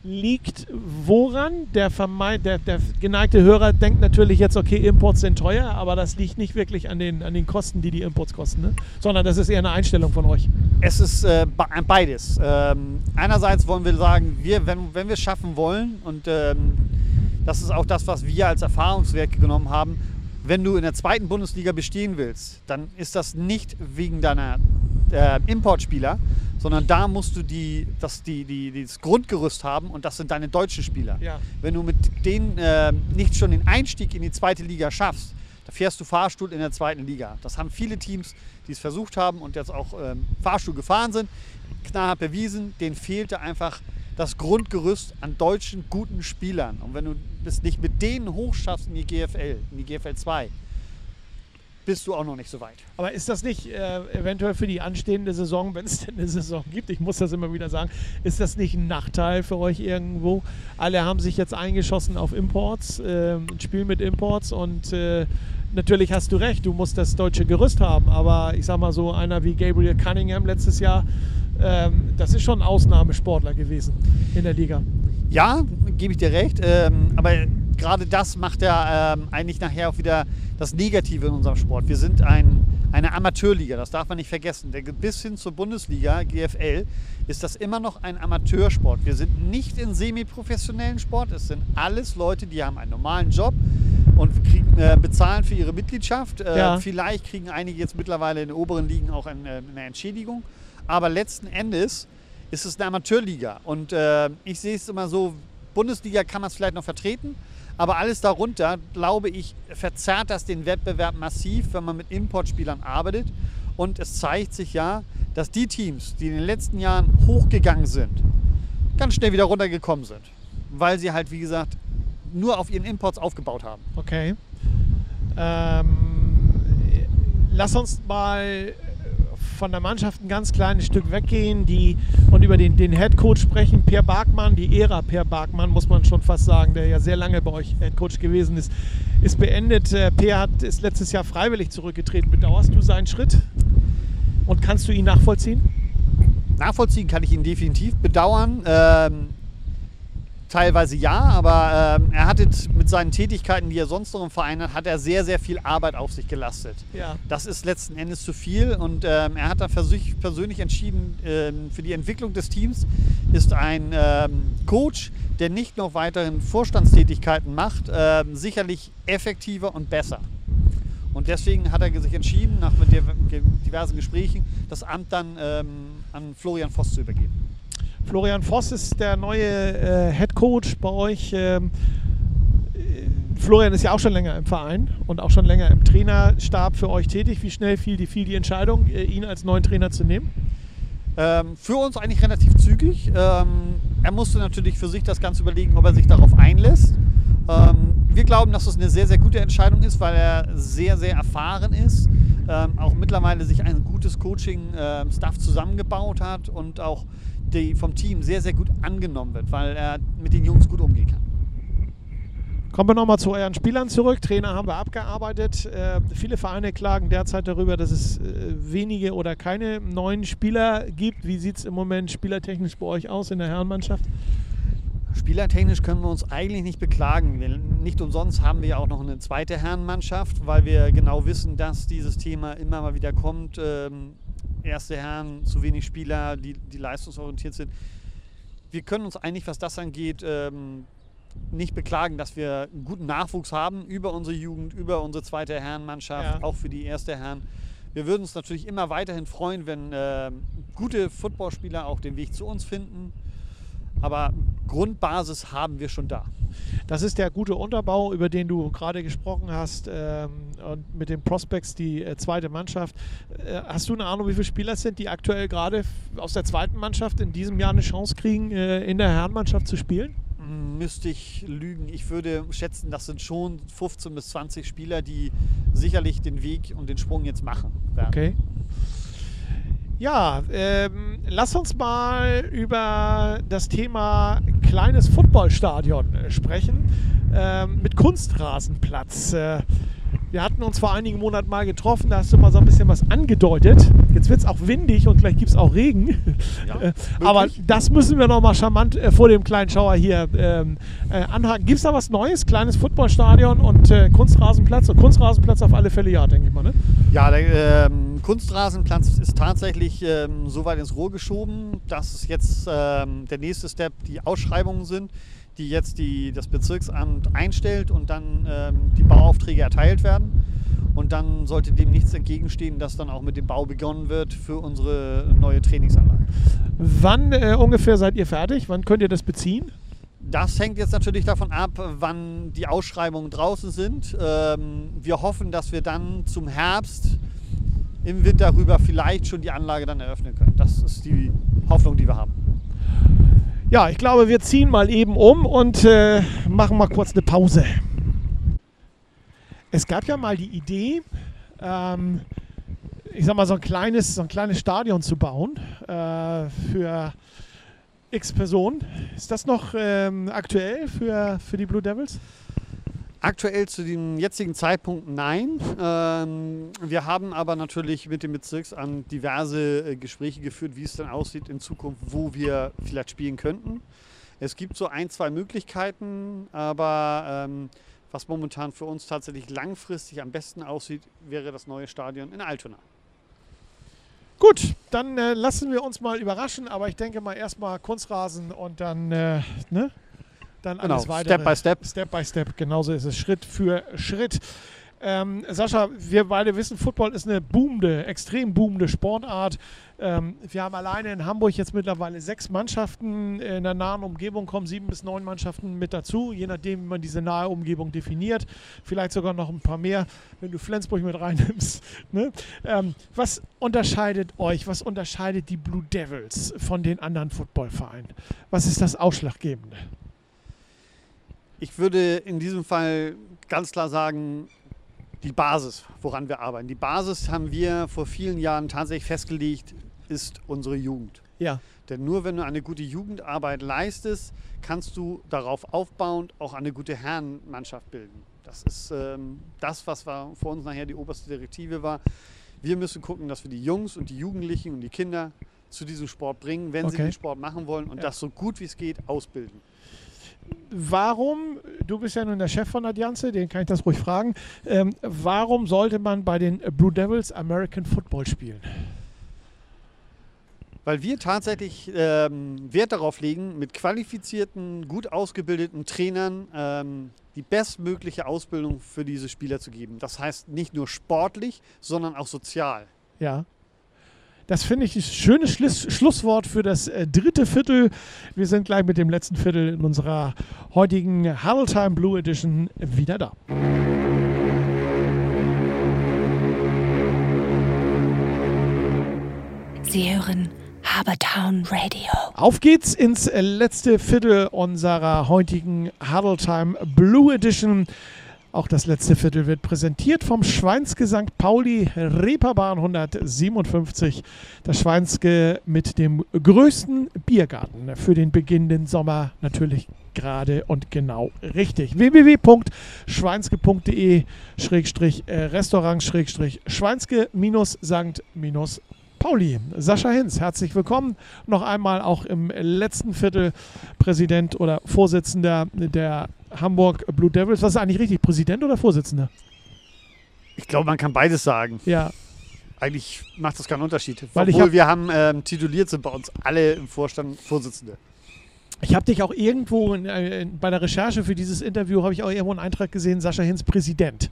Liegt woran? Der, der, der geneigte Hörer denkt natürlich jetzt, okay, Imports sind teuer, aber das liegt nicht wirklich an den, an den Kosten, die die Imports kosten, ne? sondern das ist eher eine Einstellung von euch. Es ist äh, beides. Ähm, einerseits wollen wir sagen, wir, wenn, wenn wir es schaffen wollen, und ähm, das ist auch das, was wir als Erfahrungswert genommen haben, wenn du in der zweiten Bundesliga bestehen willst, dann ist das nicht wegen deiner äh, Importspieler, sondern da musst du die, das, die, die, das Grundgerüst haben und das sind deine deutschen Spieler. Ja. Wenn du mit denen äh, nicht schon den Einstieg in die zweite Liga schaffst, da fährst du Fahrstuhl in der zweiten Liga. Das haben viele Teams, die es versucht haben und jetzt auch ähm, Fahrstuhl gefahren sind, knallhart bewiesen, denen fehlte einfach das Grundgerüst an deutschen guten Spielern. Und wenn du es nicht mit denen hochschaffst in die GFL, in die GFL 2, bist du auch noch nicht so weit. Aber ist das nicht äh, eventuell für die anstehende Saison, wenn es denn eine Saison gibt, ich muss das immer wieder sagen, ist das nicht ein Nachteil für euch irgendwo? Alle haben sich jetzt eingeschossen auf Imports, äh, ein Spiel mit Imports und äh, natürlich hast du recht, du musst das deutsche Gerüst haben, aber ich sag mal so, einer wie Gabriel Cunningham letztes Jahr, ähm, das ist schon ein Ausnahmesportler gewesen in der Liga. Ja, gebe ich dir recht, ähm, aber gerade das macht ja ähm, eigentlich nachher auch wieder das Negative in unserem Sport. Wir sind ein, eine Amateurliga, das darf man nicht vergessen. Bis hin zur Bundesliga, GFL, ist das immer noch ein Amateursport. Wir sind nicht in semi-professionellen Sport. Es sind alles Leute, die haben einen normalen Job und kriegen, äh, bezahlen für ihre Mitgliedschaft. Äh, Ja. Vielleicht kriegen einige jetzt mittlerweile in den oberen Ligen auch ein, äh, eine Entschädigung. Aber letzten Endes ist es eine Amateurliga. Und äh, ich sehe es immer so, Bundesliga kann man es vielleicht noch vertreten, aber alles darunter, glaube ich, verzerrt das den Wettbewerb massiv, wenn man mit Importspielern arbeitet. Und es zeigt sich ja, dass die Teams, die in den letzten Jahren hochgegangen sind, ganz schnell wieder runtergekommen sind. Weil sie halt, wie gesagt, nur auf ihren Imports aufgebaut haben. Okay. Ähm, lass uns mal von der Mannschaft ein ganz kleines Stück weggehen die, und über den, den Head Coach sprechen. Per Barkmann, die Ära Per Barkmann, muss man schon fast sagen, der ja sehr lange bei euch Head Coach gewesen ist, ist beendet. Äh, Per hat, ist letztes Jahr freiwillig zurückgetreten. Bedauerst du seinen Schritt? Und kannst du ihn nachvollziehen? Nachvollziehen kann ich ihn definitiv bedauern. Ähm, teilweise ja, aber ähm, er hatte mit seinen Tätigkeiten, die er sonst noch im Verein hat, hat er sehr, sehr viel Arbeit auf sich gelastet. Ja. Das ist letzten Endes zu viel und ähm, er hat dann für sich persönlich entschieden, ähm, für die Entwicklung des Teams ist ein ähm, Coach, der nicht noch weiterhin Vorstandstätigkeiten macht, ähm, sicherlich effektiver und besser. Und deswegen hat er sich entschieden, nach mit diversen Gesprächen, das Amt dann ähm, an Florian Voss zu übergeben. Florian Voss ist der neue äh, Head Coach bei euch. Ähm, äh, Florian ist ja auch schon länger im Verein und auch schon länger im Trainerstab für euch tätig. Wie schnell fiel die, fiel die Entscheidung, äh, ihn als neuen Trainer zu nehmen? Ähm, für uns eigentlich relativ zügig. Ähm, er musste natürlich für sich das Ganze überlegen, ob er sich darauf einlässt. Ähm, wir glauben, dass es eine sehr, sehr gute Entscheidung ist, weil er sehr, sehr erfahren ist, ähm, auch mittlerweile sich ein gutes Coaching-Staff zusammengebaut hat und auch die vom Team sehr, sehr gut angenommen wird, weil er mit den Jungs gut umgehen kann. Kommen wir nochmal zu euren Spielern zurück. Trainer haben wir abgearbeitet. Äh, viele Vereine klagen derzeit darüber, dass es äh, wenige oder keine neuen Spieler gibt. Wie sieht es im Moment spielertechnisch bei euch aus in der Herrenmannschaft? Spielertechnisch können wir uns eigentlich nicht beklagen. Wir, nicht umsonst haben wir ja auch noch eine zweite Herrenmannschaft, weil wir genau wissen, dass dieses Thema immer mal wieder kommt. Ähm, erste Herren, zu wenig Spieler, die, die leistungsorientiert sind. Wir können uns eigentlich, was das angeht, ähm, nicht beklagen, dass wir einen guten Nachwuchs haben über unsere Jugend, über unsere zweite Herrenmannschaft, Ja. auch für die erste Herren. Wir würden uns natürlich immer weiterhin freuen, wenn ähm, gute Footballspieler auch den Weg zu uns finden. Aber Grundbasis haben wir schon da. Das ist der gute Unterbau, über den du gerade gesprochen hast. Ähm, und mit den Prospects, die äh, zweite Mannschaft. Äh, hast du eine Ahnung, wie viele Spieler es sind, die aktuell gerade aus der zweiten Mannschaft in diesem Jahr eine Chance kriegen, äh, in der Herrenmannschaft zu spielen? Müsste ich lügen. Ich würde schätzen, das sind schon 15 bis 20 Spieler, die sicherlich den Weg und den Sprung jetzt machen werden. Okay. Ja, ähm, lass uns mal über das Thema kleines Footballstadion äh, sprechen ähm, mit Kunstrasenplatz. Äh, wir hatten uns vor einigen Monaten mal getroffen, da hast du mal so ein bisschen was angedeutet. Jetzt wird es auch windig und gleich gibt es auch Regen. <laughs> Ja, Äh, Aber das müssen wir noch mal charmant äh, vor dem kleinen Schauer hier ähm, äh, anhaken. Gibt es da was Neues? Kleines Footballstadion und Kunstrasenplatz? Und Kunstrasenplatz auf alle Fälle ja, denke ich mal. Ne? Ja, der ähm, Kunstrasenplatz ist tatsächlich ähm, so weit ins Rohr geschoben, dass jetzt ähm, der nächste Step die Ausschreibungen sind, die jetzt die, das Bezirksamt einstellt und dann ähm, die Bauaufträge erteilt werden. Und dann sollte dem nichts entgegenstehen, dass dann auch mit dem Bau begonnen wird für unsere neue Trainingsanlage. Wann äh, ungefähr seid ihr fertig? Wann könnt ihr das beziehen? Das hängt jetzt natürlich davon ab, wann die Ausschreibungen draußen sind. Ähm, wir hoffen, dass wir dann zum Herbst im Winter rüber vielleicht schon die Anlage dann eröffnen können. Das ist die Hoffnung, die wir haben. Ja, ich glaube, wir ziehen mal eben um und äh, machen mal kurz eine Pause. Es gab ja mal die Idee, ähm, ich sag mal, so ein kleines, so ein kleines Stadion zu bauen äh, für x Personen. Ist das noch ähm, aktuell für, für die Blue Devils? Aktuell zu dem jetzigen Zeitpunkt nein. Ähm, wir haben aber natürlich mit dem Bezirksamt diverse äh, Gespräche geführt, wie es dann aussieht in Zukunft, wo wir vielleicht spielen könnten. Es gibt so ein, zwei Möglichkeiten, aber ähm, was momentan für uns tatsächlich langfristig am besten aussieht, wäre das neue Stadion in Altona. Gut, dann äh, lassen wir uns mal überraschen, aber ich denke mal erstmal Kunstrasen und dann, äh, ne? Dann alles Genau, weitere. Step by Step. Step by Step, genauso ist es Schritt für Schritt. Ähm, Sascha, wir beide wissen, Football ist eine boomende, extrem boomende Sportart. Ähm, wir haben alleine in Hamburg jetzt mittlerweile sechs Mannschaften. In der nahen Umgebung kommen sieben bis neun Mannschaften mit dazu, je nachdem, wie man diese nahe Umgebung definiert. Vielleicht sogar noch ein paar mehr, wenn du Flensburg mit reinnimmst. <laughs> Ne? Ähm, was unterscheidet euch, was unterscheidet die Blue Devils von den anderen Footballvereinen? Was ist das Ausschlaggebende? Ich würde in diesem Fall ganz klar sagen, die Basis, woran wir arbeiten. Die Basis haben wir vor vielen Jahren tatsächlich festgelegt, ist unsere Jugend. Ja. Denn nur wenn du eine gute Jugendarbeit leistest, kannst du darauf aufbauend auch eine gute Herrenmannschaft bilden. Das ist ähm, das, was war für uns nachher die oberste Direktive war. Wir müssen gucken, dass wir die Jungs und die Jugendlichen und die Kinder zu diesem Sport bringen, wenn sie Okay. den Sport machen wollen und Ja. das so gut wie es geht ausbilden. Warum, du bist ja nun der Chef von Adjanze, den kann ich das ruhig fragen, ähm, warum sollte man bei den Blue Devils American Football spielen? Weil wir tatsächlich ähm, Wert darauf legen, mit qualifizierten, gut ausgebildeten Trainern ähm, die bestmögliche Ausbildung für diese Spieler zu geben. Das heißt nicht nur sportlich, sondern auch sozial. Ja. Das finde ich ein schönes Schluss, Schlusswort für das äh, dritte Viertel. Wir sind gleich mit dem letzten Viertel in unserer heutigen Huddle Time Blue Edition wieder da. Sie hören Habertown Radio. Auf geht's ins äh, letzte Viertel unserer heutigen Huddle Time Blue Edition. Auch das letzte Viertel wird präsentiert vom Schweinske St. Pauli Reeperbahn 157. Das Schweinske mit dem größten Biergarten für den beginnenden Sommer natürlich gerade und genau richtig. www.schweinske.de äh, Restaurant Schweinske minus Sankt minus Pauli. Sascha Hinz, herzlich willkommen. Noch einmal auch im letzten Viertel Präsident oder Vorsitzender der Hamburg Blue Devils. Was ist eigentlich richtig, Präsident oder Vorsitzender? Ich glaube, man kann beides sagen. Ja, Eigentlich macht das keinen Unterschied. Weil ich Obwohl hab- wir haben ähm, tituliert sind bei uns alle im Vorstand Vorsitzende. ich habe dich auch irgendwo in, äh, in, bei der Recherche für dieses Interview habe ich auch irgendwo einen Eintrag gesehen, Sascha Hinz Präsident.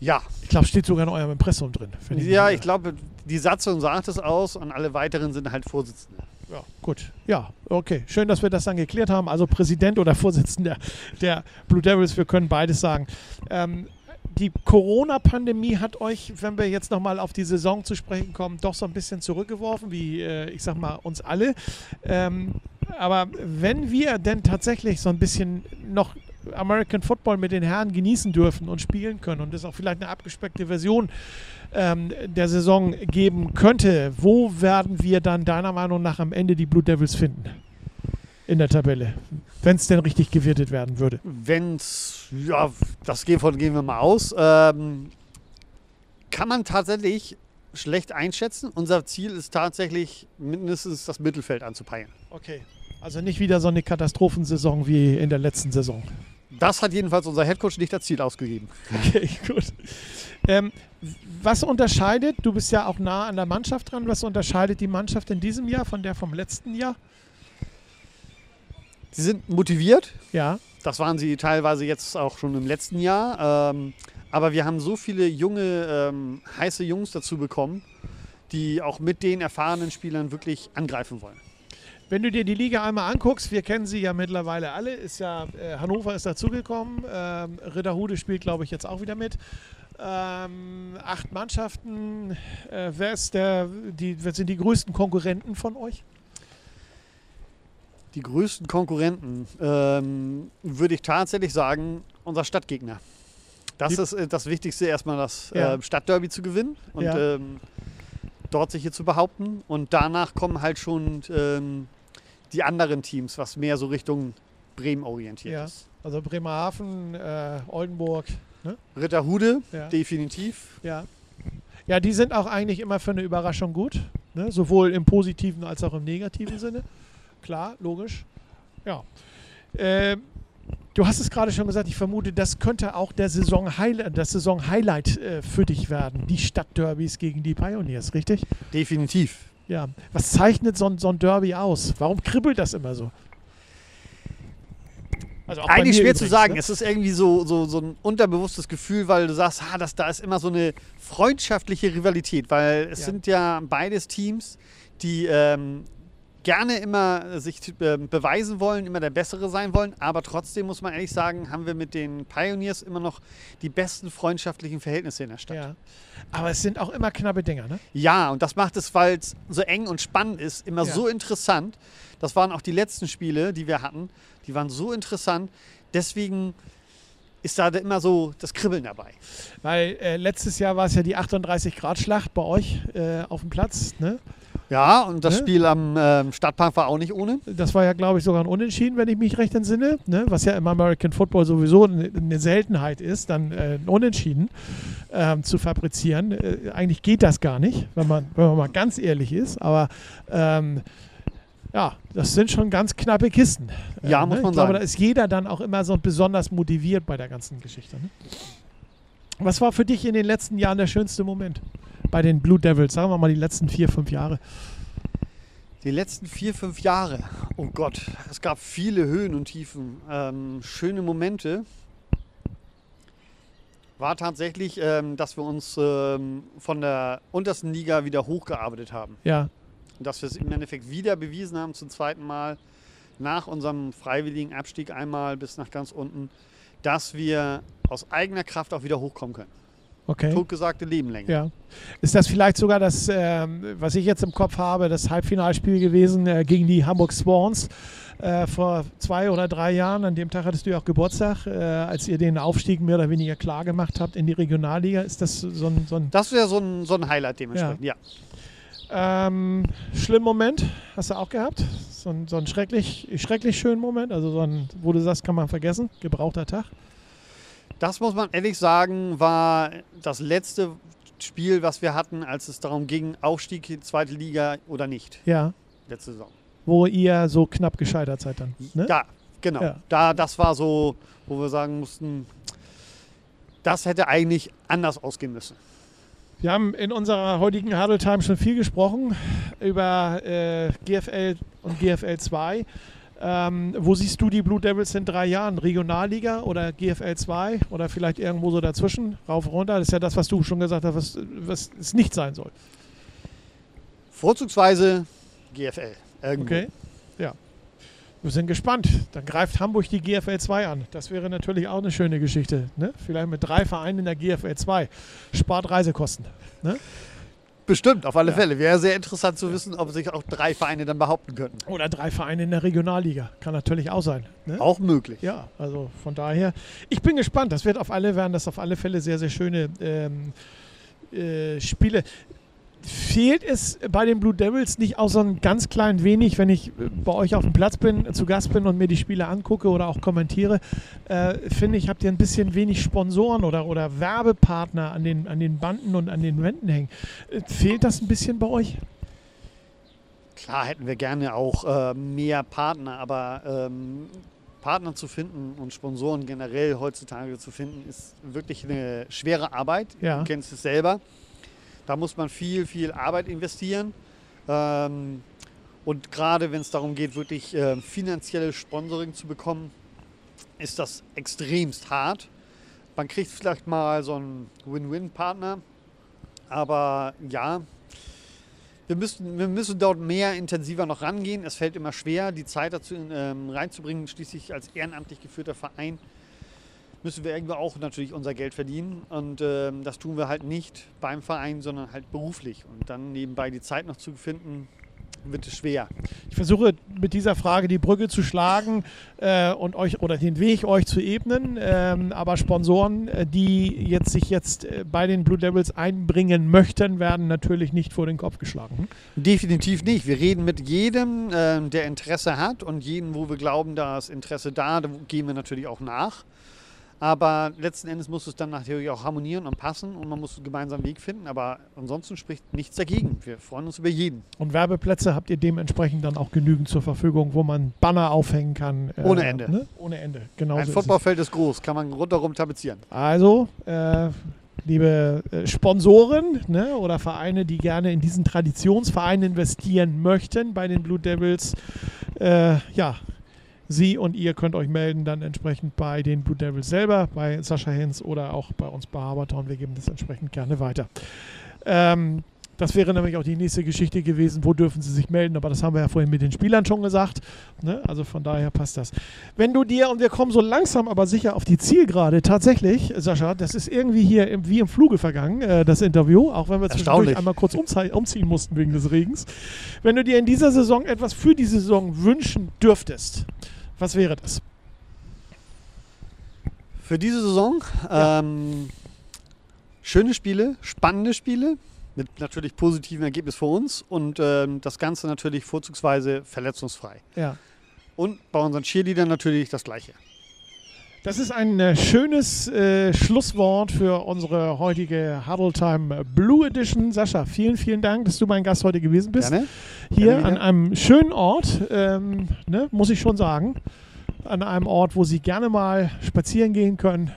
Ja, Ich glaube, steht sogar in eurem Impressum drin. ja, ich glaube, die Satzung sagt es aus und alle weiteren sind halt Vorsitzende. Ja, gut. Ja, okay. Schön, dass wir das dann geklärt haben. Also Präsident oder Vorsitzender der Blue Devils, wir können beides sagen. Ähm, die Corona-Pandemie hat euch, wenn wir jetzt nochmal auf die Saison zu sprechen kommen, doch so ein bisschen zurückgeworfen, wie äh, ich sag mal uns alle. Ähm, aber wenn wir denn tatsächlich so ein bisschen noch American Football mit den Herren genießen dürfen und spielen können und es auch vielleicht eine abgespeckte Version ähm, der Saison geben könnte, wo werden wir dann deiner Meinung nach am Ende die Blue Devils finden? In der Tabelle. Wenn es denn richtig gewertet werden würde. Wenn's, ja, das gehen, von gehen wir mal aus, ähm, kann man tatsächlich schlecht einschätzen. Unser Ziel ist tatsächlich mindestens das Mittelfeld anzupeilen. Okay. Also nicht wieder so eine Katastrophensaison wie in der letzten Saison. Das hat jedenfalls unser Headcoach nicht als Ziel ausgegeben. <laughs> Okay, gut. Ähm, was unterscheidet, du bist ja auch nah an der Mannschaft dran, was unterscheidet die Mannschaft in diesem Jahr von der vom letzten Jahr? Sie sind motiviert. Ja, Das waren sie teilweise jetzt auch schon im letzten Jahr. Ähm, aber wir haben so viele junge, ähm, heiße Jungs dazu bekommen, die auch mit den erfahrenen Spielern wirklich angreifen wollen. Wenn du dir die Liga einmal anguckst, wir kennen sie ja mittlerweile alle, ist ja, äh, Hannover ist dazugekommen, ähm, Ritterhude spielt, glaube ich, jetzt auch wieder mit. Ähm, acht Mannschaften, äh, wer ist der, die, wer sind die größten Konkurrenten von euch? Die größten Konkurrenten ähm, würde ich tatsächlich sagen, unser Stadtgegner. Das Die- ist äh, das Wichtigste, erstmal das Ja. äh, Stadtderby zu gewinnen und Ja. ähm, dort sich hier zu behaupten. Und danach kommen halt schon ähm, die anderen Teams, was mehr so Richtung Bremen orientiert Ja. ist. Also Bremerhaven, äh, Oldenburg, Ritterhude, ja. definitiv. Ja. ja, die sind auch eigentlich immer für eine Überraschung gut, ne? sowohl im positiven als auch im negativen <laughs> Sinne. Klar, logisch. Ja. Ähm, du hast es gerade schon gesagt, ich vermute, das könnte auch der Saison das Saison Highlight äh, für dich werden, die Stadtderbys gegen die Pioneers, richtig? Definitiv. Ja. Was zeichnet so ein, so ein Derby aus? Warum kribbelt das immer so? Also Eigentlich schwer zu übrigens, sagen. Ne? Es ist irgendwie so, so, so ein unterbewusstes Gefühl, weil du sagst, ha, das, da ist immer so eine freundschaftliche Rivalität, weil es Ja. sind ja beides Teams, die ähm, gerne immer sich ähm, beweisen wollen, immer der Bessere sein wollen, aber trotzdem muss man ehrlich sagen, haben wir mit den Pioneers immer noch die besten freundschaftlichen Verhältnisse in der Stadt. Ja. Aber es sind auch immer knappe Dinger, ne? Ja, und das macht es, weil es so eng und spannend ist, immer Ja. so interessant. Das waren auch die letzten Spiele, die wir hatten. Die waren so interessant. Deswegen ist da immer so das Kribbeln dabei. Weil äh, letztes Jahr war es ja die 38-Grad-Schlacht bei euch äh, auf dem Platz. Ne? Ja, und das Ne? Spiel am ähm, Stadtpark war auch nicht ohne. Das war ja, glaube ich, sogar ein Unentschieden, wenn ich mich recht entsinne. Ne? Was ja im American Football sowieso eine, Seltenheit ist, dann äh, ein Unentschieden ähm, zu fabrizieren. Äh, eigentlich geht das gar nicht, wenn man, wenn man mal ganz ehrlich ist. Aber ähm, ja, das sind schon ganz knappe Kisten. Äh, Ja, muss ne? man ich sagen. da ist jeder dann auch immer so besonders motiviert bei der ganzen Geschichte. Ne? Was war für dich in den letzten Jahren der schönste Moment bei den Blue Devils? Sagen wir mal die letzten vier, fünf Jahre. Die letzten vier, fünf Jahre. Oh Gott, es gab viele Höhen und Tiefen. Ähm, schöne Momente. War tatsächlich, ähm, dass wir uns ähm, von der untersten Liga wieder hochgearbeitet haben. Ja, Und dass wir es im Endeffekt wieder bewiesen haben zum zweiten Mal nach unserem freiwilligen Abstieg einmal bis nach ganz unten, dass wir aus eigener Kraft auch wieder hochkommen können. Okay. Totgesagte Lebenlänge. Ja. Ist das vielleicht sogar das, ähm, was ich jetzt im Kopf habe, das Halbfinalspiel gewesen äh, gegen die Hamburg Swans äh, vor zwei oder drei Jahren? An dem Tag hattest du ja auch Geburtstag, äh, als ihr den Aufstieg mehr oder weniger klar gemacht habt in die Regionalliga. Ist das so ein, so ein Das wäre so ein, so ein Highlight dementsprechend, ja. ähm, schlimmen Moment? Hast du auch gehabt? So ein, so ein schrecklich, schrecklich schönen Moment? Also so ein, wo du sagst, kann man vergessen? Gebrauchter Tag? Das muss man ehrlich sagen, war das letzte Spiel, was wir hatten, als es darum ging, Aufstieg in die zweite Liga oder nicht, Ja. letzte Saison. Wo ihr so knapp gescheitert seid dann. Ne? Da, genau. Ja. Da, das war so, wo wir sagen mussten, das hätte eigentlich anders ausgehen müssen. Wir haben in unserer heutigen Huddle Time schon viel gesprochen über äh, GFL und GFL 2. Ähm, wo siehst du die Blue Devils in drei Jahren? Regionalliga oder GFL 2 oder vielleicht irgendwo so dazwischen, rauf, runter? Das ist ja das, was du schon gesagt hast, was, was es nicht sein soll. Vorzugsweise GFL. Irgendwo. Okay. Ja. Wir sind gespannt. Dann greift Hamburg die GFL 2 an. Das wäre natürlich auch eine schöne Geschichte. Ne? Vielleicht mit drei Vereinen in der GFL 2. Spart Reisekosten. Bestimmt, auf alle Ja. Fälle. Wäre sehr interessant zu wissen, ob sich auch drei Vereine dann behaupten könnten. Oder drei Vereine in der Regionalliga. Kann natürlich auch sein. Ne? Auch möglich. Ja, also von daher, ich bin gespannt. Das wird auf alle werden das auf alle Fälle sehr, sehr schöne ähm, äh, Spiele. Fehlt es bei den Blue Devils nicht auch so ein ganz klein wenig, wenn ich äh, bei euch auf dem Platz bin, zu Gast bin und mir die Spiele angucke oder auch kommentiere, äh, finde ich, habt ihr ein bisschen wenig Sponsoren oder, oder Werbepartner an den, an den Banden und an den Wänden hängen. Äh, fehlt das ein bisschen bei euch? Klar hätten wir gerne auch äh, mehr Partner, aber ähm, Partner zu finden und Sponsoren generell heutzutage zu finden, ist wirklich eine schwere Arbeit. Ja. Du kennst es selber. Da muss man viel, viel Arbeit investieren. Ähm, und gerade wenn es darum geht, wirklich äh, finanzielles Sponsoring zu bekommen, ist das extremst hart. Man kriegt vielleicht mal so einen Win-Win-Partner, aber ja, wir müssen, wir müssen dort mehr intensiver noch rangehen. Es fällt immer schwer, die Zeit dazu ähm, reinzubringen. Schließlich als ehrenamtlich geführter Verein müssen wir irgendwo auch natürlich unser Geld verdienen. Und ähm, das tun wir halt nicht beim Verein, sondern halt beruflich. Und dann nebenbei die Zeit noch zu finden, wird es schwer. Ich versuche mit dieser Frage die Brücke zu schlagen äh, und euch oder den Weg euch zu ebnen. Ähm, aber Sponsoren, äh, die jetzt sich jetzt äh, bei den Blue Devils einbringen möchten, werden natürlich nicht vor den Kopf geschlagen. Definitiv nicht. Wir reden mit jedem, ähm, der Interesse hat und jedem, wo wir glauben, da ist Interesse da, da gehen wir natürlich auch nach. Aber letzten Endes muss es dann natürlich auch harmonieren und passen und man muss einen gemeinsamen Weg finden. Aber ansonsten spricht nichts dagegen. Wir freuen uns über jeden. Und Werbeplätze habt ihr dementsprechend dann auch genügend zur Verfügung, wo man Banner aufhängen kann. äh, Ohne Ende. Ne? Ohne Ende, genau. Ein so ist. Footballfeld ist groß, kann man rundherum tapezieren. Also, äh, liebe äh, Sponsoren ne, oder Vereine, die gerne in diesen Traditionsverein investieren möchten bei den Blue Devils, äh, ja, Sie und ihr könnt euch melden dann entsprechend bei den Blue Devils selber, bei Sascha Hens oder auch bei uns bei Habertown. Wir geben das entsprechend gerne weiter. Ähm, das wäre nämlich auch die nächste Geschichte gewesen, wo dürfen sie sich melden, aber das haben wir ja vorhin mit den Spielern schon gesagt. Ne? Also von daher passt das. Wenn du dir, und wir kommen so langsam aber sicher auf die Zielgerade, tatsächlich, Sascha, das ist irgendwie hier im, wie im Fluge vergangen, äh, das Interview, auch wenn wir zwischendurch einmal kurz umziehen mussten wegen des Regens. Wenn du dir in dieser Saison etwas für die Saison wünschen dürftest, was wäre das? Für diese Saison Ja. ähm, schöne Spiele, spannende Spiele mit natürlich positivem Ergebnis für uns und ähm, das Ganze natürlich vorzugsweise verletzungsfrei. Ja. Und bei unseren Cheerleadern natürlich das Gleiche. Das ist ein äh, schönes äh, Schlusswort für unsere heutige Huddle Time Blue Edition. Sascha, vielen, vielen Dank, dass du mein Gast heute gewesen bist. Gerne. Hier Gerne an einem schönen Ort, ähm, ne, muss ich schon sagen. An einem Ort, wo Sie gerne mal spazieren gehen können.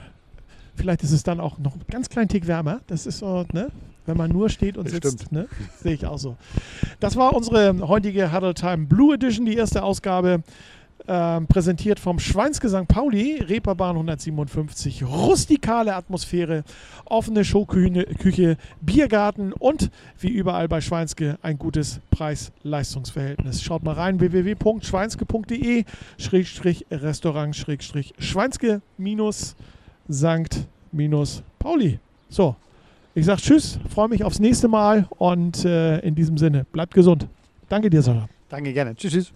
Vielleicht ist es dann auch noch ein ganz kleinen Tick wärmer. Das ist so, ne? Wenn man nur steht und sitzt, ne? Sehe ich auch so. Das war unsere heutige Huddle Time Blue Edition, die erste Ausgabe. Ähm, präsentiert vom Schweinske St. Pauli, Reeperbahn 157, rustikale Atmosphäre, offene Showküche, Küche, Biergarten und wie überall bei Schweinske ein gutes Preis-Leistungs-Verhältnis. Schaut mal rein, www.schweinske.de Restaurant Schweinske minus St. minus Pauli. So, ich sag Tschüss, freue mich aufs nächste Mal und äh, in diesem Sinne, bleibt gesund. Danke dir, Sarah. Danke, gerne. Tschüss, tschüss.